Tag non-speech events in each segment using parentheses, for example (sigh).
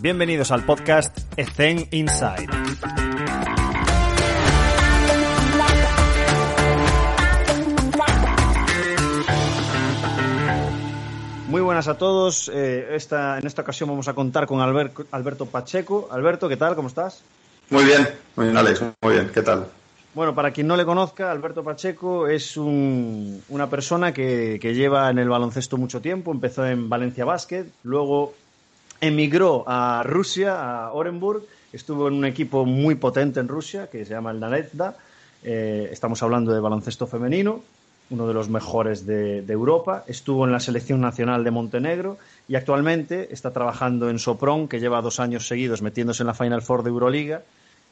Bienvenidos al podcast Ethen Inside. Muy buenas a todos. Eh, esta, en esta ocasión vamos a contar con Albert- Alberto Pacheco. Alberto, ¿qué tal? ¿Cómo estás? Muy bien, muy bien, Alex, muy bien, ¿qué tal? Bueno, para quien no le conozca, Alberto Pacheco es un- una persona que, que lleva en el baloncesto mucho tiempo. Empezó en Valencia Basket, luego emigró a Rusia, a Orenburg. Estuvo en un equipo muy potente en Rusia que se llama el Nanetda. Eh, estamos hablando de baloncesto femenino, uno de los mejores de, Europa. Estuvo en la selección nacional de Montenegro y actualmente está trabajando en Sopron, que lleva dos años seguidos metiéndose en la Final Four de Euroliga,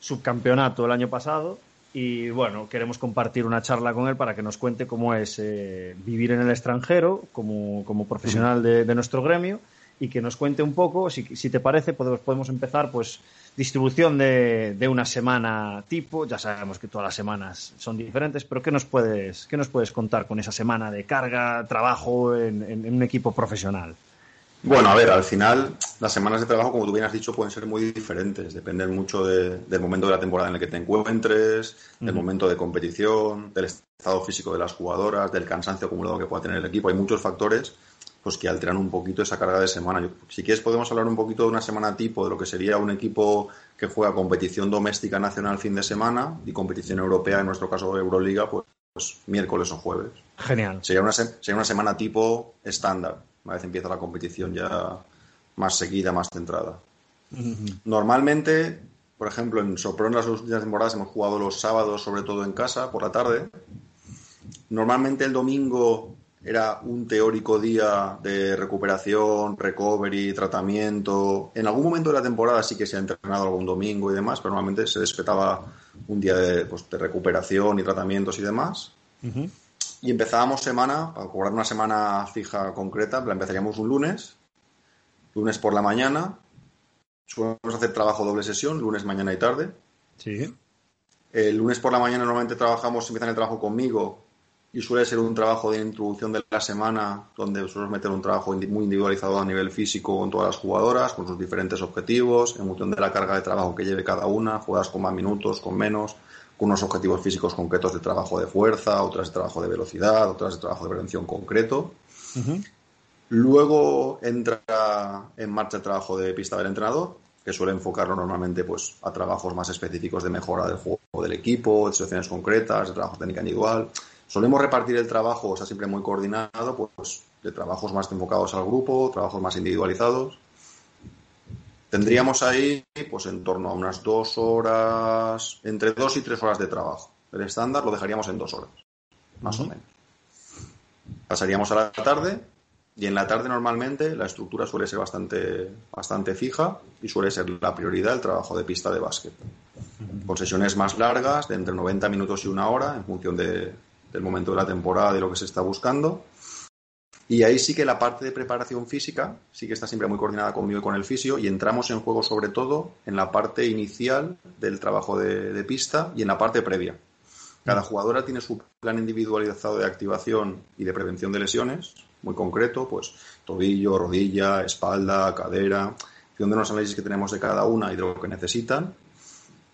subcampeonato el año pasado. Y bueno, queremos compartir una charla con él para que nos cuente cómo es eh, vivir en el extranjero como, como profesional de nuestro gremio y que nos cuente un poco, si, si te parece, podemos, podemos empezar pues distribución de, de una semana tipo, ya sabemos que todas las semanas son diferentes, pero ¿qué nos puedes, qué nos puedes contar con esa semana de carga, trabajo en, en- en un equipo profesional? Bueno, a ver, al final las semanas de trabajo, como tú bien has dicho, pueden ser muy diferentes. Dependen mucho de- del momento de la temporada en el que te encuentres, del momento de competición, del estado físico de las jugadoras, del cansancio acumulado que pueda tener el equipo. Hay muchos factores pues que alteran un poquito esa carga de semana. Yo- si quieres podemos hablar un poquito de una semana tipo, de lo que sería un equipo que juega competición doméstica nacional fin de semana y competición europea, en nuestro caso Euroliga, pues, pues miércoles o jueves. Genial. Sería una, se- sería una semana tipo estándar. Una vez empieza la competición ya más seguida, más centrada. Normalmente, por ejemplo, en Sopron las últimas temporadas hemos jugado los sábados, sobre todo en casa, por la tarde. Normalmente el domingo era un teórico día de recuperación, recovery, tratamiento. En algún momento de la temporada sí que se ha entrenado algún domingo y demás, pero normalmente se respetaba un día de, pues, de recuperación y tratamientos y demás. Y empezábamos semana, para cobrar una semana fija concreta, la empezaríamos un lunes, lunes por la mañana, solemos hacer trabajo doble sesión, lunes, mañana y tarde. Sí. El lunes por la mañana normalmente trabajamos, empiezan el trabajo conmigo y suele ser un trabajo de introducción de la semana donde suelo meter un trabajo muy individualizado a nivel físico con todas las jugadoras, con sus diferentes objetivos, en función de la carga de trabajo que lleve cada una, jugadas con más minutos, con menos, con unos objetivos físicos concretos de trabajo de fuerza, otras de trabajo de velocidad, otras de trabajo de prevención concreto. Luego entra en marcha el trabajo de pista del entrenador, que suele enfocarlo normalmente pues, a trabajos más específicos de mejora del juego del equipo, de situaciones concretas, de trabajo técnica individual. Solemos repartir el trabajo, o sea, siempre muy coordinado, pues de trabajos más enfocados al grupo, trabajos más individualizados. Tendríamos ahí, pues en torno a unas dos horas, entre dos y tres horas de trabajo. El estándar lo dejaríamos en dos horas, más o menos. Pasaríamos a la tarde y en la tarde normalmente la estructura suele ser bastante, bastante fija y suele ser la prioridad el trabajo de pista de básquet. Con sesiones más largas, de entre 90 minutos y una hora, en función de- del momento de la temporada y lo que se está buscando. Y ahí sí que la parte de preparación física sí que está siempre muy coordinada conmigo y con el fisio y entramos en juego sobre todo en la parte inicial del trabajo de, de pista y en la parte previa. Cada jugadora tiene su plan individualizado de activación y de prevención de lesiones, muy concreto, pues tobillo, rodilla, espalda, cadera, en función de los análisis que tenemos de cada una y de lo que necesitan.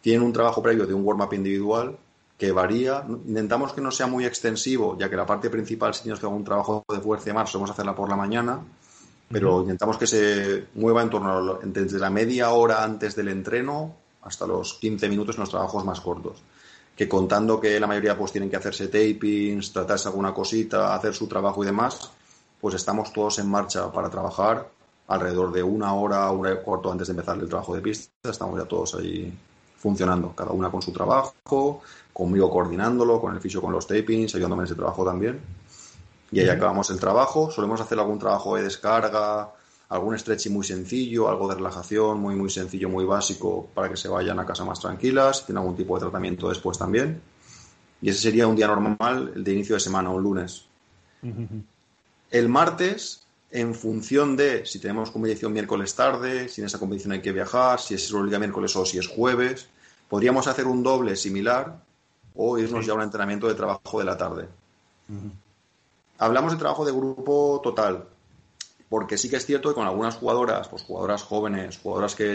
Tienen un trabajo previo de un warm-up individual que varía. Intentamos que no sea muy extensivo, ya que la parte principal, si tienes que hacer un trabajo de fuerza y demás, solemos hacerla por la mañana, pero intentamos que se mueva en torno a desde la media hora antes del entreno hasta los 15 minutos en los trabajos más cortos. Que contando que la mayoría pues tienen que hacerse tapings, tratarse alguna cosita, hacer su trabajo y demás, pues estamos todos en marcha para trabajar alrededor de una hora, una hora y cuarto antes de empezar el trabajo de pista. Estamos ya todos ahí funcionando, cada una con su trabajo, conmigo coordinándolo, con el fisio con los tapings, ayudándome en ese trabajo también. Y ahí acabamos el trabajo. Solemos hacer algún trabajo de descarga, algún stretching muy sencillo, algo de relajación muy, muy sencillo, muy básico, para que se vayan a casa más tranquilas. Si tienen algún tipo de tratamiento después también. Y ese sería un día normal, el de inicio de semana, un lunes. El martes, en función de si tenemos competición miércoles tarde, si en esa competición hay que viajar, si es Euroliga miércoles o si es jueves, podríamos hacer un doble similar o irnos ya a un entrenamiento de trabajo de la tarde. Hablamos de trabajo de grupo total. porque sí que es cierto que con algunas jugadoras, pues jugadoras jóvenes, jugadoras que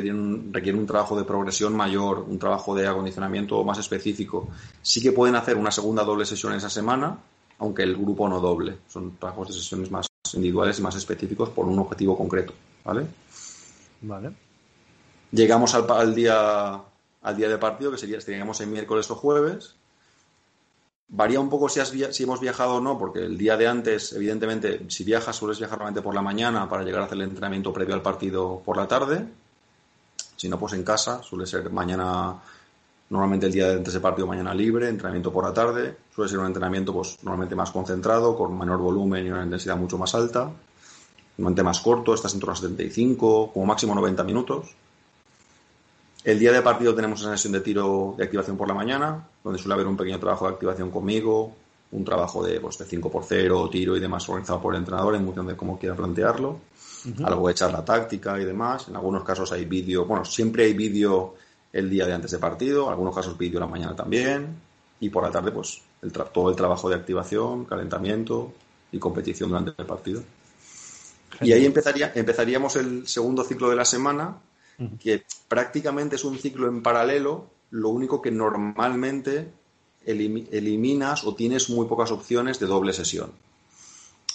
requieren un trabajo de progresión mayor, un trabajo de acondicionamiento más específico, sí que pueden hacer una segunda doble sesión esa semana, aunque el grupo no doble. Son trabajos de sesiones más individuales y más específicos por un objetivo concreto, ¿vale? Vale. Llegamos al, día al día de partido, que sería, estaríamos el miércoles o jueves, Varía un poco si, si hemos viajado o no, porque el día de antes, evidentemente, si viajas, sueles viajar normalmente por la mañana para llegar a hacer el entrenamiento previo al partido por la tarde. Si no, pues en casa, suele ser mañana, normalmente el día de de partido, mañana libre, entrenamiento por la tarde. Suele ser un entrenamiento, pues normalmente más concentrado, con menor volumen y una intensidad mucho más alta. Normalmente más corto, estás en torno a 75, como máximo 90 minutos. El día de partido tenemos una sesión de tiro de activación por la mañana, donde suele haber un pequeño trabajo de activación conmigo, un trabajo de, pues, de 5 por 0, tiro y demás organizado por el entrenador en función de cómo quiera plantearlo. Algo de charla táctica y demás. En algunos casos hay vídeo, bueno, siempre hay vídeo el día de antes de partido, en algunos casos vídeo la mañana también. Y por la tarde, pues, el todo el trabajo de activación, calentamiento y competición durante el partido. Y ahí empezaría, empezaríamos el segundo ciclo de la semana, que prácticamente es un ciclo en paralelo, lo único que normalmente eliminas o tienes muy pocas opciones de doble sesión.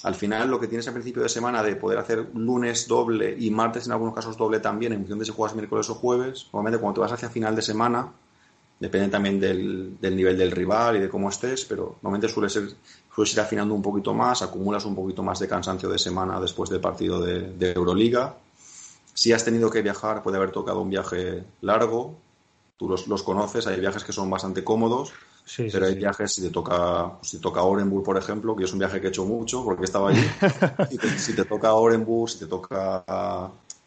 Al final, lo que tienes al principio de semana de poder hacer lunes doble y martes en algunos casos doble también, en función de si juegas miércoles o jueves, normalmente cuando te vas hacia final de semana, depende también del, nivel del rival y de cómo estés, pero normalmente suele ser, sueles ir afinando un poquito más, acumulas un poquito más de cansancio de semana después del partido de Euroliga. Si has tenido que viajar, puede haber tocado un viaje largo, tú los, conoces, hay viajes que son bastante cómodos, pero hay viajes, si te toca si toca Orenburg, por ejemplo, que es un viaje que he hecho mucho porque estaba allí, (laughs) si, te, toca Orenburg, si te toca,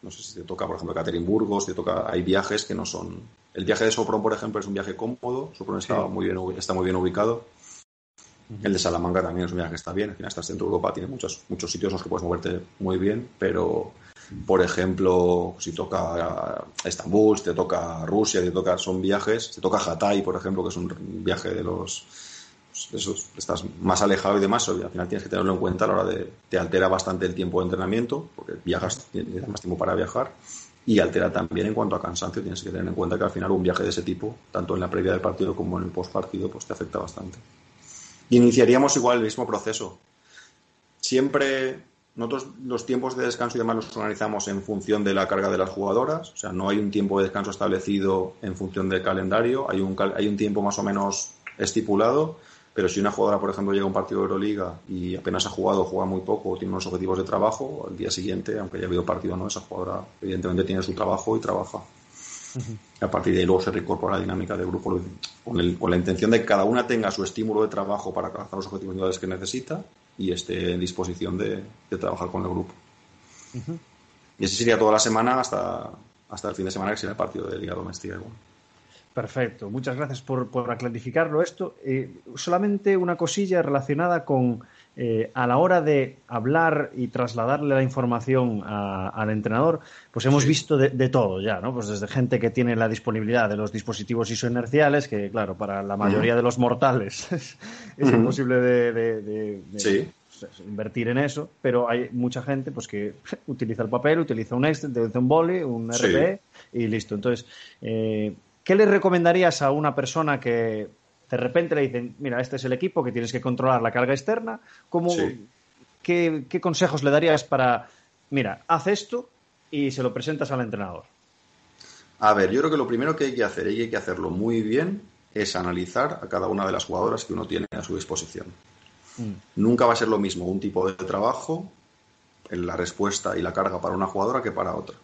no sé si te toca, por ejemplo, Caterinburgo, si te toca, hay viajes que no son... El viaje de Sopron, por ejemplo, es un viaje cómodo, Sopron está, muy bien, está muy bien ubicado. El de Salamanca también es un viaje que está bien. Al final, estás dentro de Europa, tiene muchos, muchos sitios en los que puedes moverte muy bien, pero por ejemplo, si toca Estambul, si te toca Rusia, si te toca, son viajes, te toca Hatay, por ejemplo, que es un viaje de los esos, estás más alejado y demás, al final tienes que tenerlo en cuenta a la hora de, te altera bastante el tiempo de entrenamiento, porque viajas, tienes más tiempo para viajar, y altera también en cuanto a cansancio, tienes que tener en cuenta que al final un viaje de ese tipo, tanto en la previa del partido como en el post partido, pues te afecta bastante. Y iniciaríamos igual el mismo proceso. Siempre nosotros los tiempos de descanso y demás los organizamos en función de la carga de las jugadoras, o sea, no hay un tiempo de descanso establecido en función del calendario, hay un, hay un tiempo más o menos estipulado, pero si una jugadora, por ejemplo, llega a un partido de Euroliga y apenas ha jugado, juega muy poco, o tiene unos objetivos de trabajo, al día siguiente, aunque haya habido partido no, esa jugadora evidentemente tiene su trabajo y trabaja. A partir de ahí luego se reincorpora la dinámica del grupo con, con, la intención de que cada una tenga su estímulo de trabajo para alcanzar los objetivos individuales que necesita y esté en disposición de, trabajar con el grupo. Y así sería toda la semana hasta, hasta el fin de semana que será el partido de Liga Doméstica. Perfecto, muchas gracias por, por clarificarlo esto. Eh, solamente una cosilla relacionada con eh, a la hora de hablar y trasladarle la información al entrenador, pues hemos visto de, todo ya, ¿no? Pues desde gente que tiene la disponibilidad de los dispositivos isoinerciales, que claro, para la mayoría de los mortales (laughs) es, imposible de, pues, invertir en eso, pero hay mucha gente pues que (laughs) utiliza el papel, utiliza un Excel, utiliza un boli, un RP y listo. Entonces, eh, ¿qué le recomendarías a una persona que de repente le dicen, mira, este es el equipo que tienes que controlar la carga externa, ¿cómo, qué, consejos le darías para, mira, haz esto y se lo presentas al entrenador? A ver, yo creo que lo primero que hay que hacer, y hay que hacerlo muy bien, es analizar a cada una de las jugadoras que uno tiene a su disposición. Mm. Nunca va a ser lo mismo un tipo de trabajo en la respuesta y la carga para una jugadora que para otra.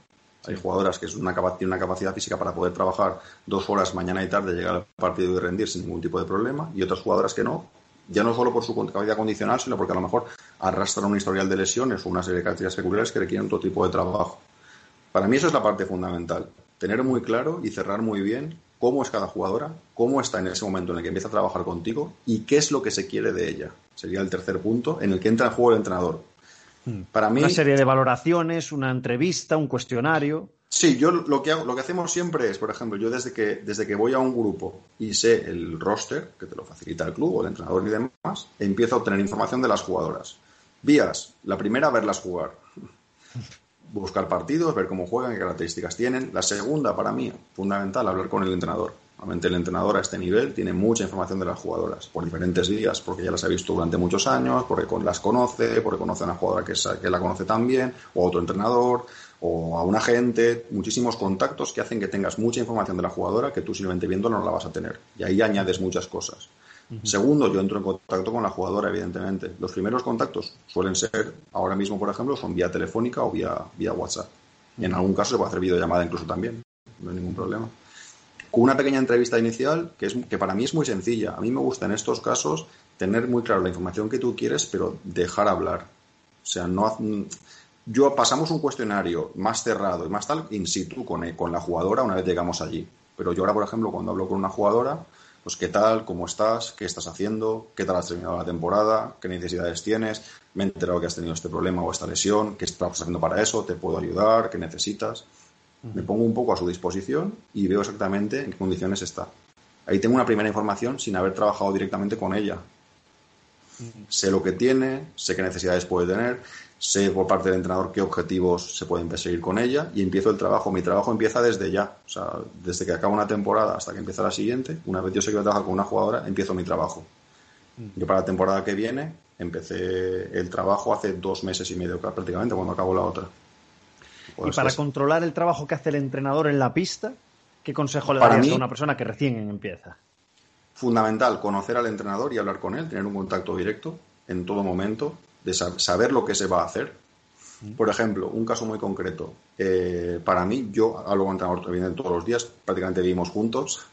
Hay jugadoras que es una, tienen una capacidad física para poder trabajar dos horas mañana y tarde, llegar al partido y rendir sin ningún tipo de problema, y otras jugadoras que no, ya no solo por su capacidad condicional, sino porque a lo mejor arrastran un historial de lesiones o una serie de características peculiares que requieren otro tipo de trabajo. Para mí eso es la parte fundamental, tener muy claro y cerrar muy bien cómo es cada jugadora, cómo está en ese momento en el que empieza a trabajar contigo y qué es lo que se quiere de ella. Sería el tercer punto en el que entra en juego el entrenador. Hmm. Para mí, una serie de valoraciones, una entrevista, un cuestionario. Sí, yo lo que, hago, lo que hacemos siempre es, por ejemplo, yo desde que, desde que voy a un grupo y sé el roster, que te lo facilita el club o el entrenador y demás, empiezo a obtener información de las jugadoras. Vías, la primera, verlas jugar. Buscar partidos, ver cómo juegan, qué características tienen. La segunda, para mí, fundamental, hablar con el entrenador. Normalmente el entrenador a este nivel tiene mucha información de las jugadoras por diferentes vías, porque ya las ha visto durante muchos años, porque las conoce, porque conoce a una jugadora que, que la conoce también, o a otro entrenador, o a un agente, muchísimos contactos que hacen que tengas mucha información de la jugadora que tú simplemente viéndola no la vas a tener. Y ahí añades muchas cosas. Segundo, yo entro en contacto con la jugadora, evidentemente. Los primeros contactos suelen ser, ahora mismo, por ejemplo, son vía telefónica o vía, vía WhatsApp. Y en algún caso se puede hacer videollamada incluso también. No hay ningún problema. Con una pequeña entrevista inicial, que, es, que para mí es muy sencilla. A mí me gusta en estos casos tener muy claro la información que tú quieres, pero dejar hablar. O sea, no yo pasamos un cuestionario más cerrado y más tal in situ con, con la jugadora una vez llegamos allí. Pero yo ahora, por ejemplo, cuando hablo con una jugadora, pues qué tal, cómo estás, qué estás haciendo, qué tal has terminado la temporada, qué necesidades tienes, me he enterado que has tenido este problema o esta lesión, qué estás haciendo para eso, te puedo ayudar, qué necesitas. Me pongo un poco a su disposición y veo exactamente en qué condiciones está. Ahí tengo una primera información sin haber trabajado directamente con ella. Sé lo que tiene, sé qué necesidades puede tener, sé por parte del entrenador qué objetivos se pueden perseguir con ella y empiezo el trabajo. Mi trabajo empieza desde ya, o sea, desde que acaba una temporada hasta que empieza la siguiente. Una vez yo sé que voy a trabajar con una jugadora, empiezo mi trabajo. Yo para la temporada que viene empecé el trabajo hace dos meses y medio prácticamente cuando acabo la otra. y para controlar el trabajo que hace el entrenador en la pista, ¿qué consejo le darías a una persona que recién empieza? Fundamental, conocer al entrenador y hablar con él, tener un contacto directo en todo momento, de saber lo que se va a hacer. Por ejemplo, un caso muy concreto. Eh, para mí, yo hablo con entrenador vienen todos los días, prácticamente vivimos juntos. (laughs)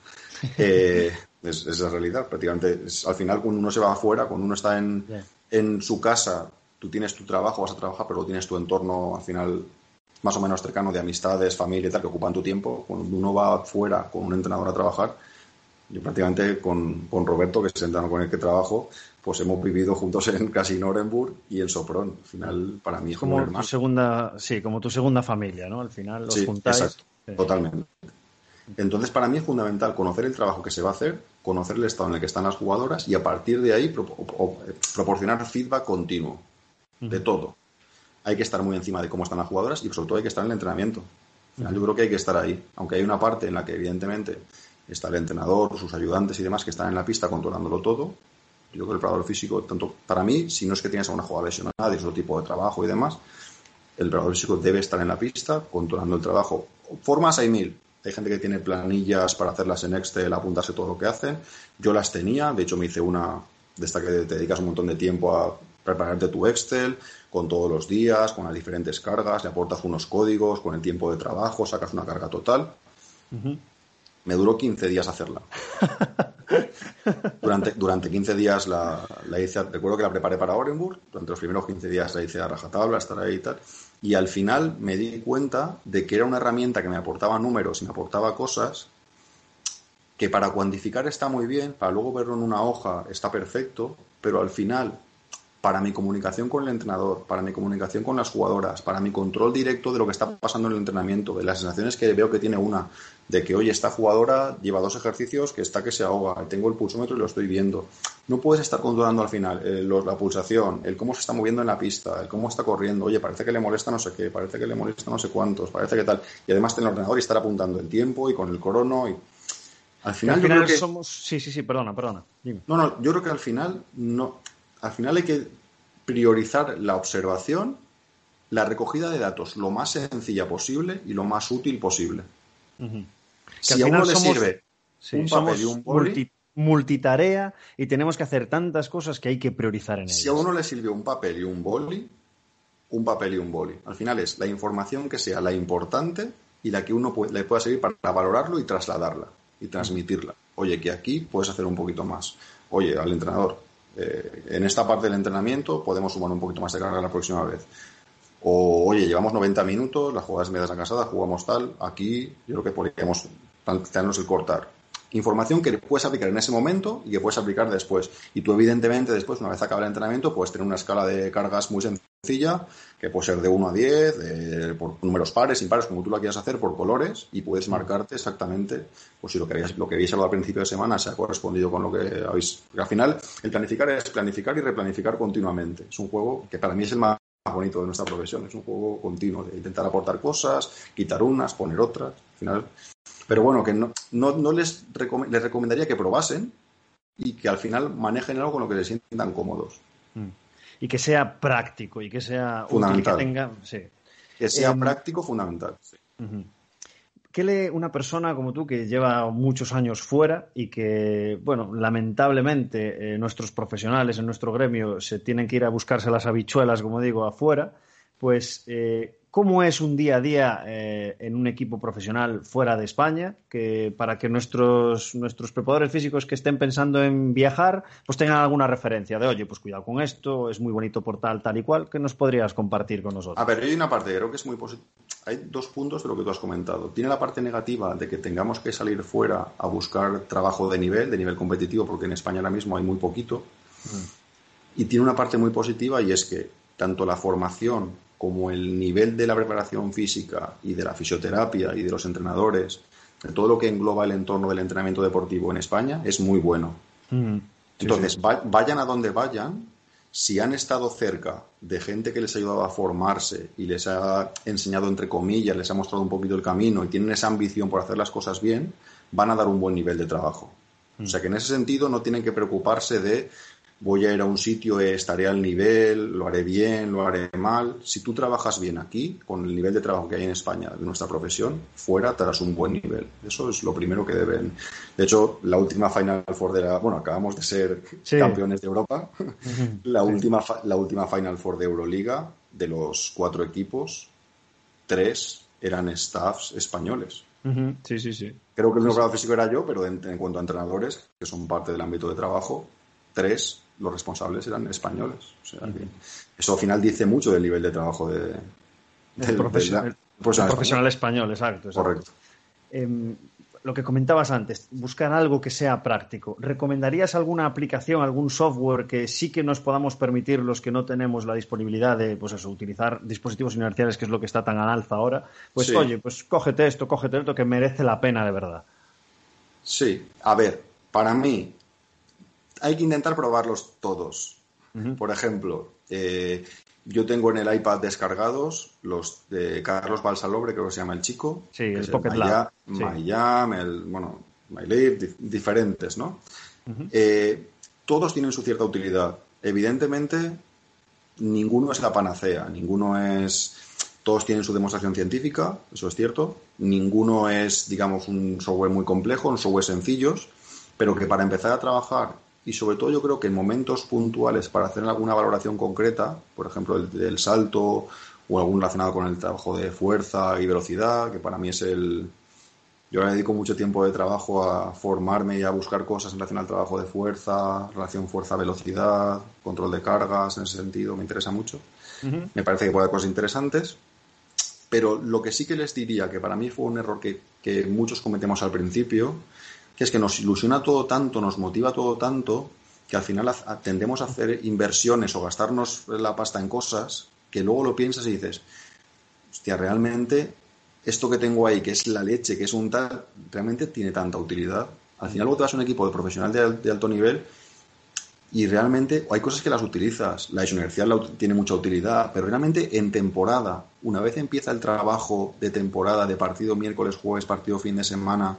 Eh, es, la realidad, prácticamente. al final, cuando uno se va afuera, cuando uno está en, en su casa, tú tienes tu trabajo, vas a trabajar, pero tienes tu entorno al final más o menos cercano de amistades, familia y tal, que ocupan tu tiempo. Cuando uno va afuera con un entrenador a trabajar, yo prácticamente con, con Roberto, que es el con el que trabajo, pues hemos vivido juntos en casi Norenburg y en Sopron. Al final, para mí es como, tu segunda, sí, como tu segunda familia, ¿no? Al final los juntáis. Exacto, totalmente. Entonces, para mí es fundamental conocer el trabajo que se va a hacer, conocer el estado en el que están las jugadoras y a partir de ahí proporcionar feedback continuo de todo. Hay que estar muy encima de cómo están las jugadoras y sobre todo hay que estar en el entrenamiento. Yo creo que hay que estar ahí, aunque hay una parte en la que evidentemente está el entrenador, sus ayudantes y demás que están en la pista controlándolo todo, yo creo que el preparador físico, tanto para mí, si no es que tienes a una jugadora lesionada, de otro tipo de trabajo y demás, el preparador físico debe estar en la pista controlando el trabajo. Formas hay mil. Hay gente que tiene planillas para hacerlas en Excel, apuntarse todo lo que hacen. Yo las tenía, de hecho me hice una de esta que te dedicas un montón de tiempo a prepararte tu Excel con todos los días, con las diferentes cargas, le aportas unos códigos, con el tiempo de trabajo, sacas una carga total. Me duró 15 días hacerla. durante, durante 15 días la, hice, recuerdo que la preparé para Orenburg, durante los primeros 15 días la hice a rajatabla, estar ahí y tal, y al final me di cuenta de que era una herramienta que me aportaba números y me aportaba cosas que para cuantificar está muy bien, para luego verlo en una hoja está perfecto, pero al final para mi comunicación con el entrenador, para mi comunicación con las jugadoras, para mi control directo de lo que está pasando en el entrenamiento, de las sensaciones que veo que tiene una, de que, oye, esta jugadora lleva dos ejercicios que está que se ahoga, tengo el pulsómetro y lo estoy viendo. No puedes estar controlando al final eh, la pulsación, el cómo se está moviendo en la pista, el cómo está corriendo, oye, parece que le molesta no sé qué, parece que le molesta no sé cuántos, parece que tal. Y además tener el ordenador y estar apuntando el tiempo y con el crono y... Al final, somos... Sí, sí, sí, perdona, perdona. No, no, yo creo que al final no al final hay que priorizar la observación, la recogida de datos lo más sencilla posible y lo más útil posible. Si a uno le sirve un papel y un boli, multitarea y tenemos que hacer tantas cosas que hay que priorizar en ellas. Si a uno le sirve un papel y un boli, un papel y un boli. Al final es la información que sea la importante y la que uno le pueda servir para valorarlo y trasladarla y transmitirla. Oye, que aquí puedes hacer un poquito más. Oye, al entrenador, eh, en esta parte del entrenamiento podemos sumar un poquito más de carga la próxima vez. O, oye, llevamos 90 minutos, las jugadas medias cansadas, jugamos tal, aquí yo creo que podríamos plantearnos el cortar. Información que puedes aplicar en ese momento y que puedes aplicar después. Y tú, evidentemente, después, una vez acaba el entrenamiento, puedes tener una escala de cargas muy sencilla, que puede ser de 1 a 10, por números pares, impares, como tú lo quieras hacer, por colores, y puedes marcarte exactamente, pues si lo que habéis, lo que habéis hablado al principio de semana se ha correspondido con lo que habéis. Porque al final, el planificar es planificar y replanificar continuamente. Es un juego que para mí es el más bonito de nuestra profesión. Es un juego continuo de intentar aportar cosas, quitar unas, poner otras. Al final. Pero bueno, que no, no, les, les recomendaría que probasen y que al final manejen algo con lo que se sientan cómodos. Mm. Y que sea práctico y que sea fundamental. que, tenga, que sea em, práctico, fundamental. ¿Qué lee una persona como tú que lleva muchos años fuera y que, bueno, lamentablemente eh, nuestros profesionales en nuestro gremio se tienen que ir a buscarse las habichuelas, como digo, afuera? Pues, eh, ¿cómo es un día a día eh, en un equipo profesional fuera de España? Que para que nuestros, nuestros preparadores físicos que estén pensando en viajar, pues tengan alguna referencia de, oye, pues cuidado con esto, es muy bonito por tal, tal y cual. ¿Qué nos podrías compartir con nosotros? A ver, hay una parte, creo que es muy positiva hay dos puntos de lo que tú has comentado. Tiene la parte negativa de que tengamos que salir fuera a buscar trabajo de nivel, de nivel competitivo, porque en España ahora mismo hay muy poquito. Y tiene una parte muy positiva y es que tanto la formación como el nivel de la preparación física y de la fisioterapia y de los entrenadores, de todo lo que engloba el entorno del entrenamiento deportivo en España, es muy bueno. Entonces, vayan a donde vayan, si han estado cerca de gente que les ha ayudado a formarse y les ha enseñado, entre comillas, les ha mostrado un poquito el camino y tienen esa ambición por hacer las cosas bien, van a dar un buen nivel de trabajo. O sea que en ese sentido no tienen que preocuparse de voy a ir a un sitio, eh, estaré al nivel, lo haré bien, lo haré mal. Si tú trabajas bien aquí, con el nivel de trabajo que hay en España de nuestra profesión, fuera te darás un buen nivel. Eso es lo primero que deben. De hecho, la última Final Four de la. Bueno, acabamos de ser campeones de Europa. (laughs) la, última, la última Final Four de Euroliga, de los cuatro equipos, tres eran staffs españoles. Sí, sí, sí. Creo que el único físico era yo, pero en, cuanto a entrenadores, que son parte del ámbito de trabajo, tres los responsables eran españoles. eso al final dice mucho del nivel de trabajo de, del profesional, profesional, español. exacto. Correcto. Em, lo que comentabas antes, buscar algo que sea práctico. ¿Recomendarías alguna aplicación, algún software que sí que nos podamos permitir los que no tenemos la disponibilidad de, pues eso, utilizar dispositivos inerciales, que es lo que está tan al alza ahora? Pues oye, pues cógete esto, cógete esto, que merece la pena de verdad. Sí, a ver, para mí hay que intentar probarlos todos. Por ejemplo, eh, yo tengo en el iPad descargados los de Carlos Balsalobre, creo que se llama el chico. Sí, el Pocket Lab. MyJam, el, bueno, MyLib, diferentes, ¿no? Eh, todos tienen su cierta utilidad. Evidentemente, ninguno es la panacea, ninguno es... Todos tienen su demostración científica, eso es cierto. Ninguno es, digamos, un software muy complejo, un software sencillos, pero que para empezar a trabajar y sobre todo yo creo que en momentos puntuales para hacer alguna valoración concreta, por ejemplo el del salto o algún relacionado con el trabajo de fuerza y velocidad, que para mí es el... Yo ahora dedico mucho tiempo de trabajo a formarme y a buscar cosas en relación al trabajo de fuerza, relación fuerza-velocidad, control de cargas, en ese sentido, me interesa mucho. Me parece que puede haber cosas interesantes. Pero lo que sí que les diría, que para mí fue un error que, que muchos cometemos al principio, que es que nos ilusiona todo tanto, nos motiva todo tanto, que al final tendemos a hacer inversiones o gastarnos la pasta en cosas que luego lo piensas y dices, hostia, realmente esto que tengo ahí, que es la leche, que es un tal, realmente tiene tanta utilidad. Al final luego te vas a un equipo de profesional de, alto nivel y realmente hay cosas que las utilizas. La inercial tiene mucha utilidad, pero realmente en temporada, una vez empieza el trabajo de temporada, de partido miércoles, jueves, partido fin de semana,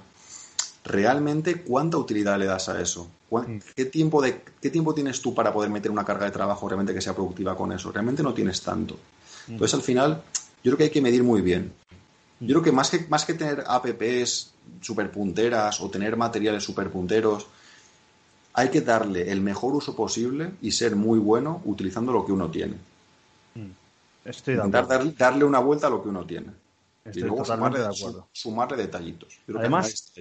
realmente cuánta utilidad le das a eso. Mm. ¿Qué tiempo, de, ¿Qué tiempo tienes tú para poder meter una carga de trabajo realmente que sea productiva con eso? Realmente no tienes tanto. Mm. Entonces, al final, yo creo que hay que medir muy bien. Mm. Yo creo que más que, más que tener apps super punteras o tener materiales super punteros, hay que darle el mejor uso posible y ser muy bueno utilizando lo que uno tiene. Estoy darle una vuelta a lo que uno tiene. y luego sumarle, de acuerdo. sumarle detallitos. Además,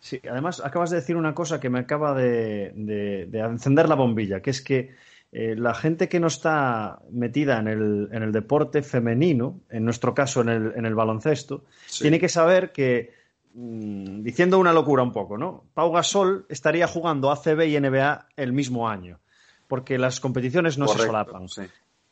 Sí, además acabas de decir una cosa que me acaba de, encender la bombilla, que es que eh, la gente que no está metida en el, deporte femenino, en nuestro caso en el, baloncesto, tiene que saber que, mm, diciendo una locura un poco, ¿no? Pau Gasol estaría jugando ACB y NBA el mismo año, porque las competiciones no se solapan.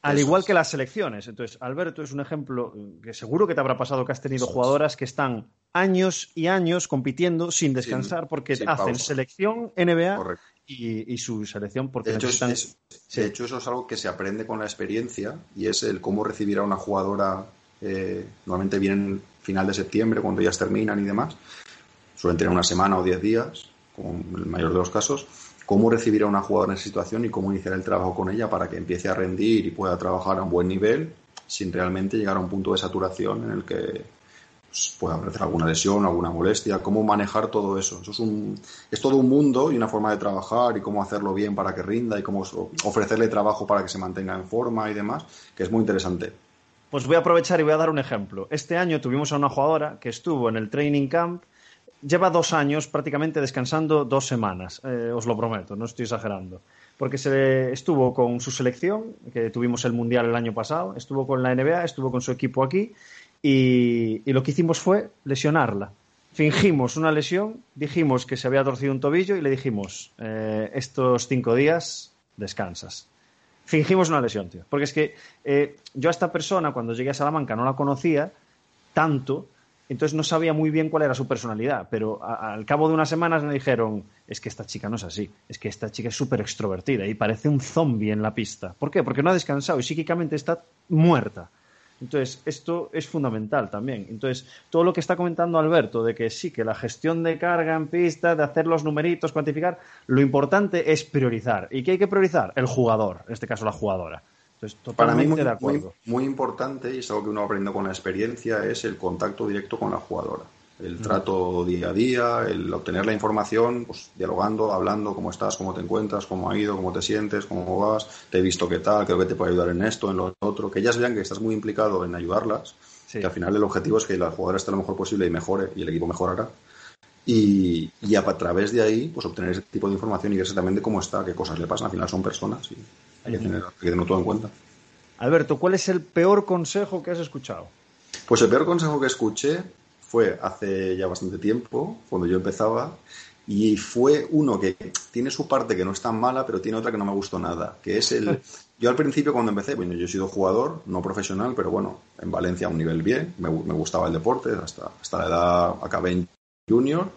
Al igual que las selecciones. Entonces, Alberto es un ejemplo que seguro que te habrá pasado que has tenido jugadoras que están años y años compitiendo sin descansar porque hacen selección NBA y, su selección. Porque de hecho, de hecho, eso es algo que se aprende con la experiencia y es el cómo recibir a una jugadora. Eh, normalmente vienen final de septiembre, cuando ellas terminan y demás. Suelen tener una semana o diez días, como en el mayor de los casos. Cómo recibir a una jugadora en esa situación y cómo iniciar el trabajo con ella para que empiece a rendir y pueda trabajar a un buen nivel sin realmente llegar a un punto de saturación en el que pues, pueda aparecer alguna lesión, alguna molestia, cómo manejar todo eso. Eso es, un, es todo un mundo y una forma de trabajar y cómo hacerlo bien para que rinda y cómo ofrecerle trabajo para que se mantenga en forma y demás, que es muy interesante. Pues voy a aprovechar y voy a dar un ejemplo. Este año tuvimos a una jugadora que estuvo en el training camp, lleva dos años prácticamente descansando dos semanas, eh, os lo prometo, no estoy exagerando porque se estuvo con su selección, que tuvimos el Mundial el año pasado, estuvo con la NBA, estuvo con su equipo aquí y, lo que hicimos fue lesionarla. Fingimos una lesión, dijimos que se había torcido un tobillo y le dijimos, eh, estos cinco días descansas. Fingimos una lesión, tío. Porque es que eh, yo a esta persona, cuando llegué a Salamanca, no la conocía tanto entonces no sabía muy bien cuál era su personalidad, pero al cabo de unas semanas me dijeron, es que esta chica no es así, es que esta chica es súper extrovertida y parece un zombie en la pista. ¿Por qué? Porque no ha descansado y psíquicamente está muerta. Entonces, esto es fundamental también. Entonces, todo lo que está comentando Alberto, de que sí, que la gestión de carga en pista, de hacer los numeritos, cuantificar, lo importante es priorizar. ¿Y qué hay que priorizar? El jugador, en este caso la jugadora. Para mí muy, de acuerdo. Muy, importante, y es algo que uno aprendiendo con la experiencia, es el contacto directo con la jugadora. El mm. trato día a día, el obtener la información, pues dialogando, hablando, cómo estás, cómo te encuentras, cómo ha ido, cómo te sientes, cómo vas, te he visto qué tal, creo que te puede ayudar en esto, en lo otro, que ellas vean que estás muy implicado en ayudarlas, que al final el objetivo es que la jugadora esté lo mejor posible y mejore, y el equipo mejorará. Y, y, a, través de ahí pues obtener ese tipo de información y ver exactamente cómo está, qué cosas le pasan. Al final son personas y hay que, tener, tenerlo todo en cuenta. Alberto, ¿cuál es el peor consejo que has escuchado? Pues el peor consejo que escuché fue hace ya bastante tiempo, cuando yo empezaba, y fue uno que tiene su parte que no es tan mala, pero tiene otra que no me gustó nada, que es el... (laughs) Yo al principio cuando empecé, bueno, yo he sido jugador, no profesional, pero bueno, en Valencia a un nivel bien, me, gustaba el deporte, hasta, hasta la edad acabé en junior,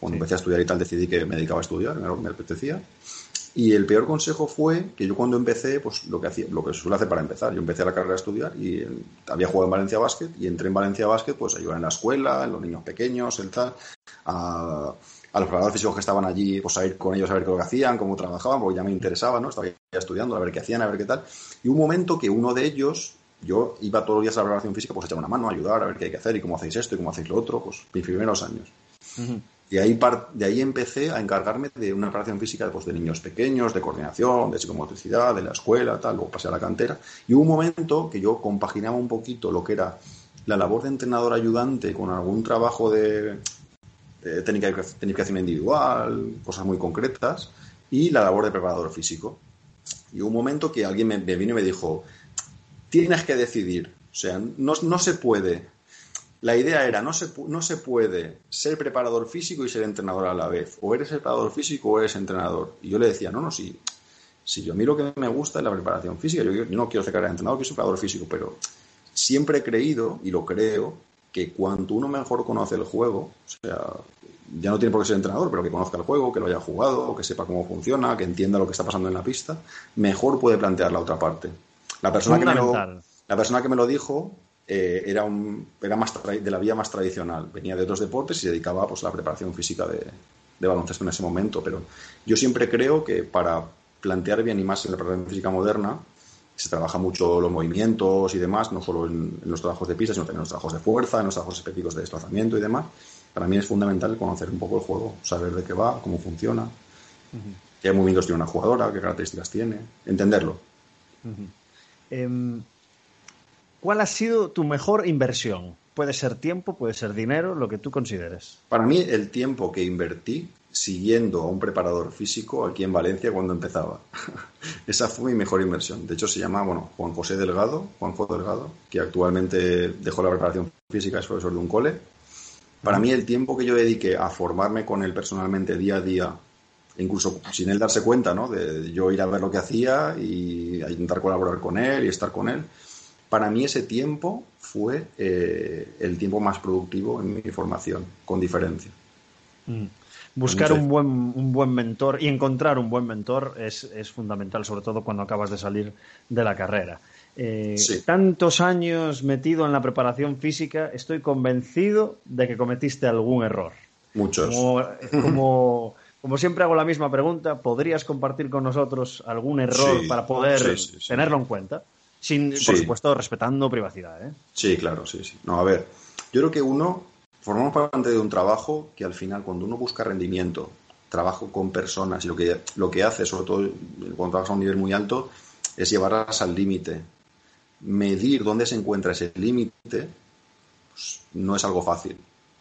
cuando empecé a estudiar y tal decidí que me dedicaba a estudiar, me, me apetecía. Y el peor consejo fue que yo cuando empecé, pues lo que hacía, lo que suele hacer para empezar, yo empecé la carrera a estudiar y había jugado en Valencia Basket y entré en Valencia Basket pues ayudar en la escuela, en los niños pequeños, el tal, a, los preparadores físicos que estaban allí, pues a ir con ellos a ver qué lo hacían, cómo trabajaban, porque ya me interesaba, ¿no? Estaba ya estudiando, a ver qué hacían, a ver qué tal. Y un momento que uno de ellos, yo iba todos los días a la preparación física, pues a una mano, a ayudar, a ver qué hay que hacer y cómo hacéis esto y cómo hacéis lo otro, pues mis primeros años. Y ahí de ahí empecé a encargarme de una preparación física pues, de niños pequeños, de coordinación, de psicomotricidad, de la escuela, tal, luego pasé a la cantera. Y hubo un momento que yo compaginaba un poquito lo que era la labor de entrenador ayudante con algún trabajo de, de tecnificación individual, cosas muy concretas, y la labor de preparador físico. Y hubo un momento que alguien me, vino y me dijo, tienes que decidir, o sea, no, no se puede la idea era, no se, no se puede ser preparador físico y ser entrenador a la vez. O eres preparador físico o eres entrenador. Y yo le decía, no, no, sí. Si yo a mí lo que me gusta es la preparación física. Yo, no quiero ser carrera de entrenador, quiero ser preparador físico. Pero siempre he creído, y lo creo, que cuanto uno mejor conoce el juego, o sea, ya no tiene por qué ser entrenador, pero que conozca el juego, que lo haya jugado, que sepa cómo funciona, que entienda lo que está pasando en la pista, mejor puede plantear la otra parte. La persona, que me, lo, la persona que me lo dijo eh, era, un, era más de la vía más tradicional. Venía de otros deportes y se dedicaba pues, a la preparación física de, baloncesto en ese momento. Pero yo siempre creo que para plantear bien y más en la preparación física moderna, se trabaja mucho los movimientos y demás, no solo en, los trabajos de pista, sino también en los trabajos de fuerza, en los trabajos específicos de desplazamiento y demás. Para mí es fundamental conocer un poco el juego, saber de qué va, cómo funciona, qué movimientos tiene una jugadora, qué características tiene, entenderlo. ¿Cuál ha sido tu mejor inversión? Puede ser tiempo, puede ser dinero, lo que tú consideres. Para mí, el tiempo que invertí siguiendo a un preparador físico aquí en Valencia cuando empezaba. (laughs) Esa fue mi mejor inversión. De hecho, se llama bueno, Juan José Delgado, Juanjo Delgado, que actualmente dejó la preparación física, es profesor de un cole. Para mí, el tiempo que yo dediqué a formarme con él personalmente día a día, incluso sin él darse cuenta, ¿no? de yo ir a ver lo que hacía y a intentar colaborar con él y estar con él, para mí ese tiempo fue eh, el tiempo más productivo en mi formación, con diferencia. Mm. Buscar un buen, un buen mentor y encontrar un buen mentor es, es fundamental, sobre todo cuando acabas de salir de la carrera. Eh, tantos años metido en la preparación física, estoy convencido de que cometiste algún error. Muchos. Como, (laughs) como, siempre hago la misma pregunta, ¿podrías compartir con nosotros algún error para poder tenerlo en cuenta? Sin, por supuesto, respetando privacidad. ¿eh? Sí, claro, sí, sí. No, a ver, yo creo que uno, formamos parte de un trabajo que al final, cuando uno busca rendimiento, trabajo con personas y lo que, lo que hace, sobre todo cuando trabajas a un nivel muy alto, es llevarlas al límite medir dónde se encuentra ese límite pues, no es algo fácil.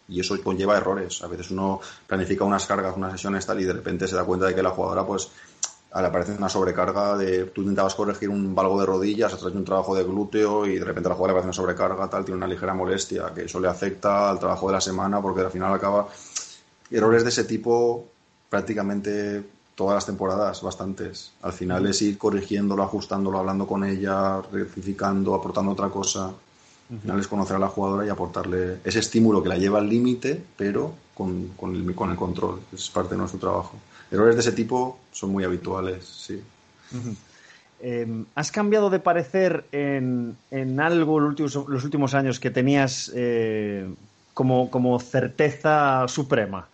Y eso conlleva errores. A veces uno planifica unas cargas, unas sesiones tal y de repente se da cuenta de que la jugadora pues le aparece una sobrecarga de tú intentabas corregir un valgo de rodillas a través de un trabajo de glúteo y de repente la jugadora le aparece una sobrecarga tal, tiene una ligera molestia, que eso le afecta al trabajo de la semana porque al final acaba errores de ese tipo prácticamente todas las temporadas, bastantes. Al final es ir corrigiéndolo, ajustándolo, hablando con ella, rectificando, aportando otra cosa. Al final es conocer a la jugadora y aportarle ese estímulo que la lleva al límite, pero con, con, el, con, el, control. Es parte de nuestro trabajo. Errores de ese tipo son muy habituales, sí. Em, ¿Has cambiado de parecer en, en algo los últimos, los últimos, años que tenías eh, como, como certeza suprema?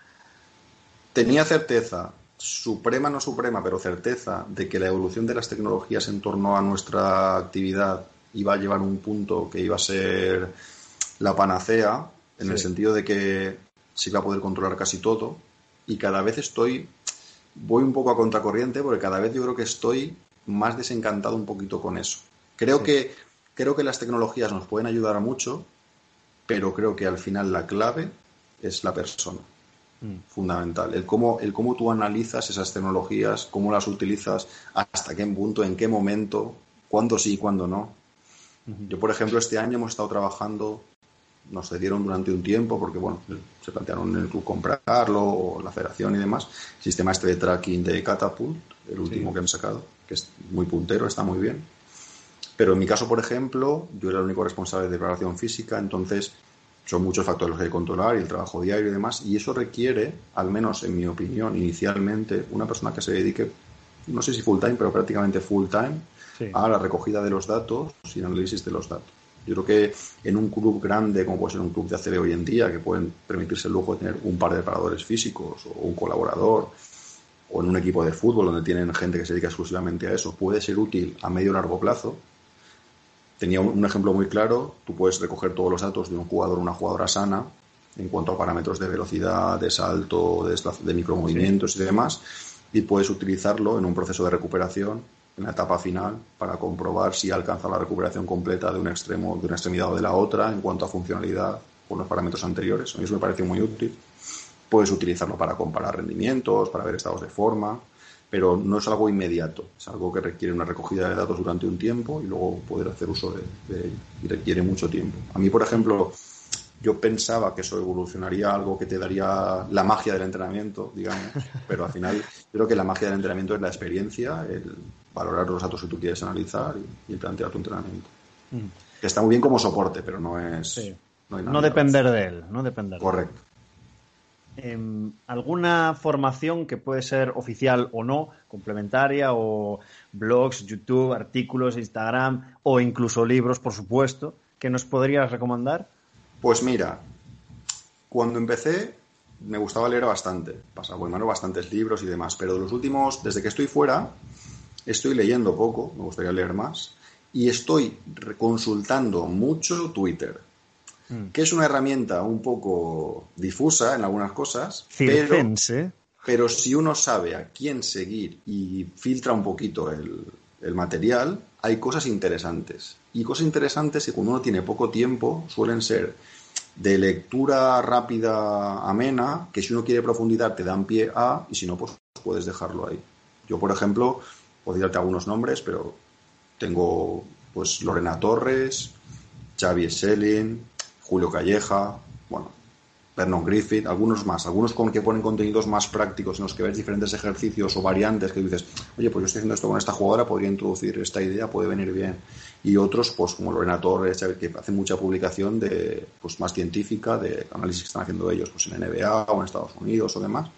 Tenía certeza, suprema, no suprema, pero certeza de que la evolución de las tecnologías en torno a nuestra actividad iba a llevar un punto que iba a ser la panacea, en el sentido de que se iba a poder controlar casi todo. Y cada vez estoy, voy un poco a contracorriente, porque cada vez yo creo que estoy más desencantado un poquito con eso. Creo, que, creo que las tecnologías nos pueden ayudar a mucho, pero creo que al final la clave es la persona. Mm. fundamental. El cómo, el cómo tú analizas esas tecnologías, cómo las utilizas, hasta qué punto, en qué momento, cuándo sí y cuándo no. Yo, por ejemplo, este año hemos estado trabajando, nos cedieron durante un tiempo, porque bueno, se plantearon en el club comprarlo, o la federación y demás, el sistema este de tracking de Catapult, el último que han sacado, que es muy puntero, está muy bien. Pero en mi caso, por ejemplo, yo era el único responsable de preparación física, entonces son muchos factores los que hay que controlar y el trabajo diario y demás, y eso requiere, al menos en mi opinión, inicialmente, una persona que se dedique, no sé si full time, pero prácticamente full time, a la recogida de los datos y análisis de los datos. Yo creo que en un club grande, como puede ser un club de ACB hoy en día, que pueden permitirse el lujo de tener un par de paradores físicos o un colaborador, o en un equipo de fútbol donde tienen gente que se dedica exclusivamente a eso, puede ser útil a medio o largo plazo, tenía un, ejemplo muy claro, tú puedes recoger todos los datos de un jugador o una jugadora sana en cuanto a parámetros de velocidad, de salto, de, de micromovimientos y demás, y puedes utilizarlo en un proceso de recuperación en la etapa final para comprobar si alcanza la recuperación completa de un extremo, de una extremidad o de la otra en cuanto a funcionalidad con los parámetros anteriores. A mí eso me parece muy útil. Puedes utilizarlo para comparar rendimientos, para ver estados de forma, pero no es algo inmediato, es algo que requiere una recogida de datos durante un tiempo y luego poder hacer uso de, ello. Y requiere mucho tiempo. A mí, por ejemplo, yo pensaba que eso evolucionaría algo que te daría la magia del entrenamiento, digamos, (laughs) pero al final creo que la magia del entrenamiento es la experiencia, el valorar los datos que tú quieres analizar y, plantear tu entrenamiento. Mm. Que está muy bien como soporte, pero no es... No, depender de él, no depender. Correcto. Em, alguna formación que puede ser oficial o no, complementaria, o blogs, YouTube, artículos, Instagram, o incluso libros, por supuesto, que nos podrías recomendar? Pues mira, cuando empecé me gustaba leer bastante, pasaba por mano bastantes libros y demás, pero de los últimos, desde que estoy fuera, estoy leyendo poco, me gustaría leer más, y estoy consultando mucho Twitter. Mm. que es una herramienta un poco difusa en algunas cosas, pero, pero, si uno sabe a quién seguir y filtra un poquito el, el material, hay cosas interesantes. Y cosas interesantes que cuando uno tiene poco tiempo suelen ser de lectura rápida, amena, que si uno quiere profundizar te dan pie a, y si no, pues puedes dejarlo ahí. Yo, por ejemplo, podría darte algunos nombres, pero tengo pues Lorena Torres, Xavi Selin, Julio Calleja, bueno, Vernon Griffith, algunos más, algunos con que ponen contenidos más prácticos en los que ves diferentes ejercicios o variantes que dices, oye, pues yo estoy haciendo esto con esta jugadora, podría introducir esta idea, puede venir bien. Y otros, pues como Lorena Torres, que hacen mucha publicación de, pues, más científica, de análisis que están haciendo ellos pues, en NBA o en Estados Unidos o demás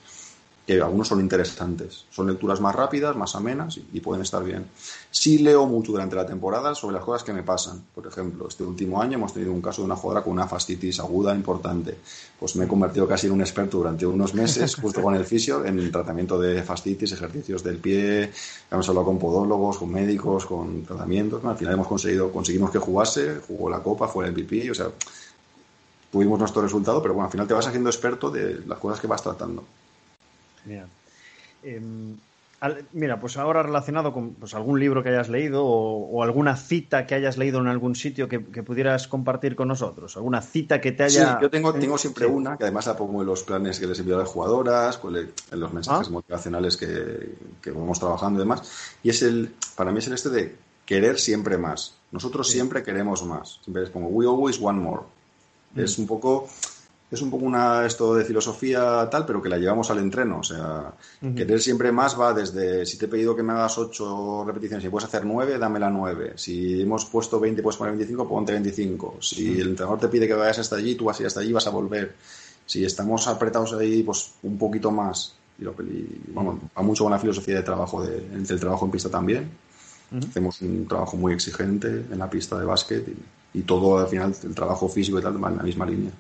que algunos son interesantes. Son lecturas más rápidas, más amenas y, pueden estar bien. Sí leo mucho durante la temporada sobre las cosas que me pasan. Por ejemplo, este último año hemos tenido un caso de una jugadora con una fastitis aguda importante. Pues me he convertido casi en un experto durante unos meses, justo con el fisio, en el tratamiento de fastitis, ejercicios del pie. Hemos hablado con podólogos, con médicos, con tratamientos. Al final hemos conseguido, conseguimos que jugase, jugó la copa, fue el MVP. O sea, tuvimos nuestro resultado, pero bueno, al final te vas haciendo experto de las cosas que vas tratando. Em, mira, pues ahora relacionado con pues, algún libro que hayas leído o, alguna cita que hayas leído en algún sitio que, pudieras compartir con nosotros, alguna cita que te haya... Sí, yo tengo, tengo siempre una, que además la pongo en los planes que les envío a las jugadoras, en los mensajes ah. motivacionales que, que, vamos trabajando y demás, y es el, para mí es el este de querer siempre más. Nosotros siempre queremos más. Siempre es como, we always want more. Mm. Es un poco es un poco una esto de filosofía tal, pero que la llevamos al entreno. O sea, querer siempre más va desde si te he pedido que me hagas ocho repeticiones y puedes hacer nueve, dame la nueve. Si hemos puesto 20 puedes poner 25, ponte 25. Si el entrenador te pide que vayas hasta allí, tú vas a ir hasta allí vas a volver. Si estamos apretados ahí, pues un poquito más. Y, lo, vamos, va mucho con la filosofía de trabajo, de, el trabajo en pista también. Hacemos un trabajo muy exigente en la pista de básquet y, y todo al final, el trabajo físico y tal, va en la misma línea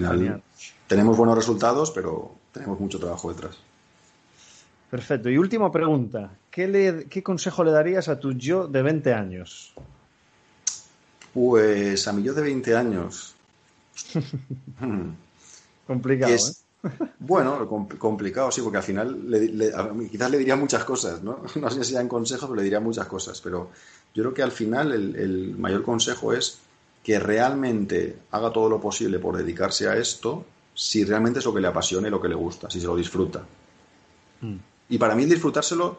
final tenemos buenos resultados, pero tenemos mucho trabajo detrás. Perfecto. Y última pregunta. ¿Qué, ¿Qué consejo le darías a tu yo de 20 años? Pues a mi yo de 20 años. (laughs) complicado, ¿eh? (laughs) Bueno, complicado, sí, porque al final quizás le diría muchas cosas, ¿no? (laughs) No sé si sean consejos, pero le diría muchas cosas. Pero yo creo que al final el mayor consejo es que realmente haga todo lo posible por dedicarse a esto si realmente es lo que le apasiona y lo que le gusta, si se lo disfruta. Mm. Y para mí disfrutárselo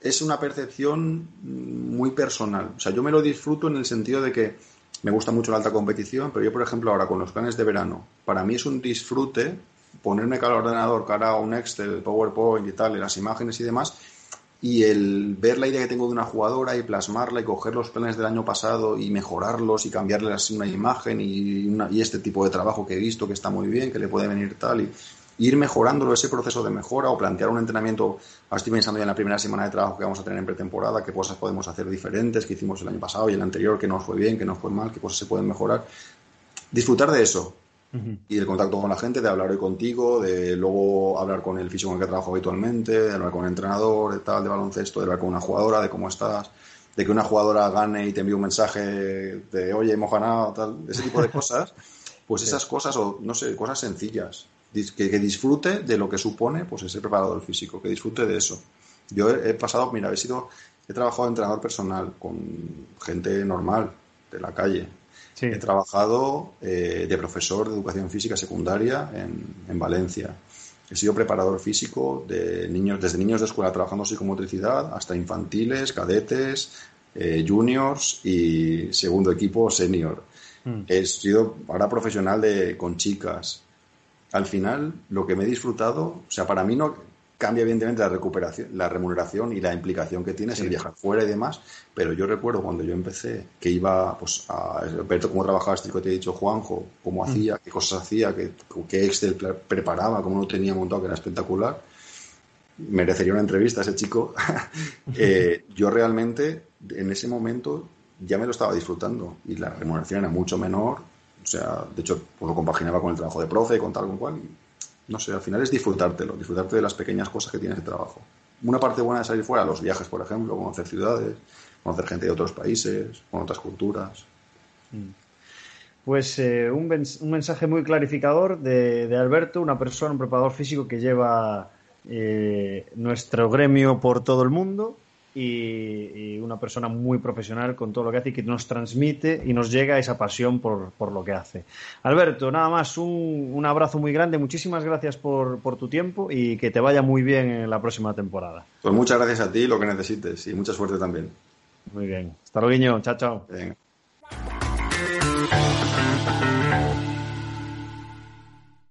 es una percepción muy personal. O sea, yo me lo disfruto en el sentido de que me gusta mucho la alta competición, pero yo, por ejemplo, ahora con los planes de verano, para mí es un disfrute ponerme cara al ordenador, cara a un Excel, PowerPoint y tal, y las imágenes y demás, y el ver la idea que tengo de una jugadora y plasmarla y coger los planes del año pasado y mejorarlos y cambiarles una imagen y, y este tipo de trabajo que he visto que está muy bien, que le puede venir tal y ir mejorándolo ese proceso de mejora o plantear un entrenamiento, ahora estoy pensando ya en la primera semana de trabajo que vamos a tener en pretemporada, qué cosas podemos hacer diferentes que hicimos el año pasado y el anterior, que no fue bien, que no fue mal, qué cosas se pueden mejorar. Disfrutar de eso, y el contacto con la gente, de hablar hoy contigo, de luego hablar con el físico con el que trabajo habitualmente, de hablar con el entrenador, de tal, de baloncesto, de hablar con una jugadora, de cómo estás, de que una jugadora gane y te envíe un mensaje de oye, hemos ganado, tal, ese tipo de (laughs) cosas, pues esas cosas, o no sé, cosas sencillas, que, que, disfrute de lo que supone pues ese preparador físico, que disfrute de eso. Yo he, he pasado, mira, he sido, he trabajado de entrenador personal con gente normal, de la calle, He trabajado eh, de profesor de educación física secundaria en, Valencia. He sido preparador físico de niños, desde niños de escuela trabajando psicomotricidad hasta infantiles, cadetes, eh, juniors y segundo equipo senior. Mm. He sido ahora profesional de, con chicas. Al final, lo que me he disfrutado, o sea, para mí no, cambia evidentemente la recuperación, la remuneración y la implicación que tienes en viajar fuera y demás, pero yo recuerdo cuando yo empecé que iba pues a ver cómo trabajaba este que te he dicho Juanjo, cómo mm. hacía, qué cosas hacía, qué, Excel preparaba, cómo lo tenía montado, que era espectacular. Merecería una entrevista ese chico. (laughs) Eh, yo realmente en ese momento ya me lo estaba disfrutando y la remuneración era mucho menor. O sea, de hecho, pues lo compaginaba con el trabajo de profe, con tal, con cual no sé, al final es disfrutártelo, disfrutarte de las pequeñas cosas que tienes de trabajo. Una parte buena de salir fuera, los viajes, por ejemplo, conocer ciudades, conocer gente de otros países, con otras culturas. Mm. Pues eh, un, mensaje muy clarificador de, Alberto, una persona, un preparador físico que lleva eh, nuestro gremio por todo el mundo y, una persona muy profesional con todo lo que hace y que nos transmite y nos llega esa pasión por, lo que hace. Alberto, nada más, un, abrazo muy grande, muchísimas gracias por, tu tiempo y que te vaya muy bien en la próxima temporada. Pues muchas gracias a ti, lo que necesites y mucha suerte también. Muy bien. Hasta luego, chao, chao.